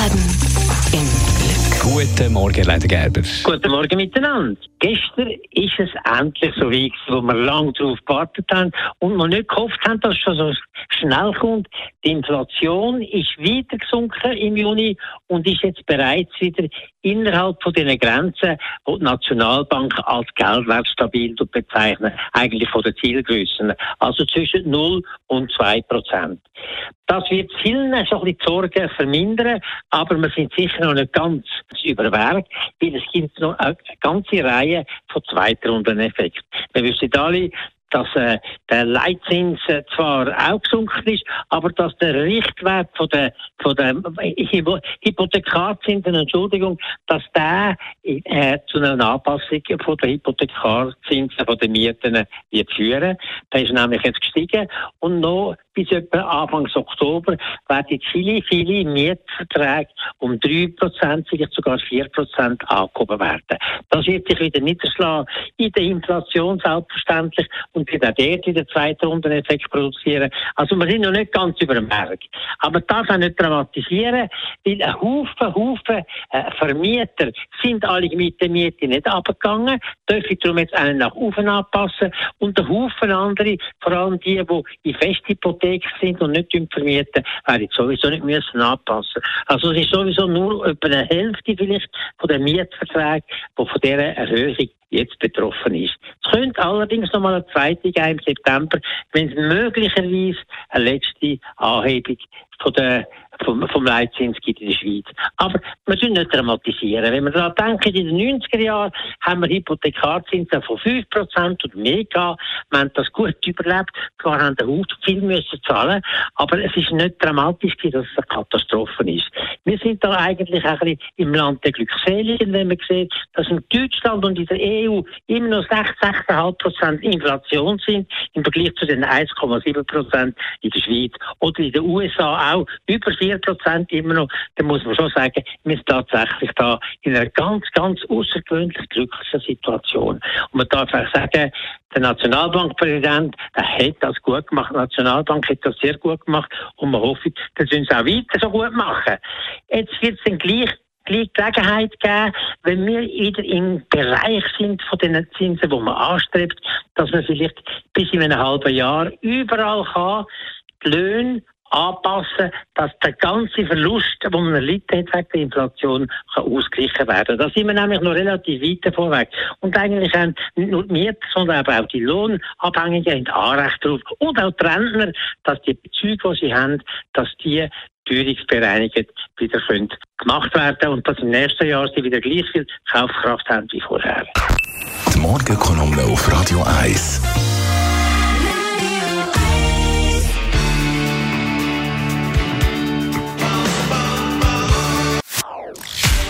Baden im Glück. Guten Morgen, Leiter Gerber. Guten Morgen miteinander. Gestern ist es endlich so weit, wo wir lange darauf gewartet haben und wir nicht gehofft haben, dass es schon so schnell kommt. Die Inflation ist wieder gesunken im Juni und ist jetzt bereits wieder innerhalb von den Grenzen, die die Nationalbank als geldwertstabil bezeichnet, eigentlich von den Zielgrößen. Also zwischen 0 und 2 Prozent. Das wird vielen so ein bisschen die Sorgen vermindern, aber wir sind sicher noch nicht ganz überwerkt, weil es gibt noch eine ganze Reihe von Zweitrundeneffekten. Wir wissen alle, dass äh, der Leitzins äh, zwar auch gesunken ist, aber dass der Richtwert von der, von der Hypothekarzinsen, Entschuldigung, dass der äh, zu einer Anpassung von der Hypothekarzinsen von den Mieten wird führen. Der ist nämlich jetzt gestiegen und noch bis etwa Anfang Oktober werden viele, viele Mietverträge um 3%, vielleicht sogar 4% angehoben werden. Das wird sich wieder niederschlagen in der Inflation selbstverständlich und wird auch dort wieder zweiten Rundeneffekt produzieren. Also wir sind noch nicht ganz über dem Berg. Aber das auch nicht dramatisieren, weil ein Haufen, Haufen äh, Vermieter sind alle mit der Miete nicht abgegangen, dürfen darum jetzt einen nach oben anpassen und ein Haufen andere, vor allem die, die in Festhypothek sind und nicht vermieten, werden sowieso nicht müssen anpassen. Also es ist sowieso nur etwa eine Hälfte vielleicht von den Mietverträgen, die von dieser Erhöhung jetzt betroffen ist. Es könnte allerdings noch mal eine zweite geben im September, wenn es möglicherweise eine letzte Anhebung von der vom, Leitzins gibt in der Schweiz. Aber wir müssen nicht dramatisieren. Wenn wir daran denken, in den 90er Jahren haben wir Hypothekarzinsen von 5% und mehr gehabt. Wir haben das gut überlebt. Klar haben wir Haut viel müssen zahlen, aber es ist nicht dramatisch, dass es eine Katastrophe ist. Wir sind da eigentlich ein bisschen im Land der Glückseligen, wenn man sieht, dass in Deutschland und in der EU immer noch 6, 6,5% Inflation sind im Vergleich zu den 1,7% in der Schweiz oder in den USA auch über 4 4 Prozent immer noch, dann muss man schon sagen, wir sind tatsächlich da in einer ganz, ganz außergewöhnlich glücklichen Situation. Und man darf auch sagen, der Nationalbankpräsident, der hat das gut gemacht, die Nationalbank hat das sehr gut gemacht und man hofft, dass sie uns auch weiter so gut machen. Jetzt wird es dann gleich gleich Gelegenheit geben, wenn wir wieder im Bereich sind von den Zinsen, die man anstrebt, dass man vielleicht bis in einem halben Jahr überall kann, die Löhne anpassen, dass der ganze Verlust, den man erlitten hat wegen der Inflation, kann ausgeglichen werden. Da sind wir nämlich noch relativ weit vorweg. Und eigentlich haben nicht nur die Mieter, sondern auch die Lohnabhängigen ein Anrecht darauf. Und auch die Rentner, dass die Bezüge, die sie haben, dass die teuerungsbereinigt wieder können gemacht werden und dass im nächsten Jahr sie wieder gleich viel Kaufkraft haben wie vorher. Die Morgenkolumne auf Radio 1.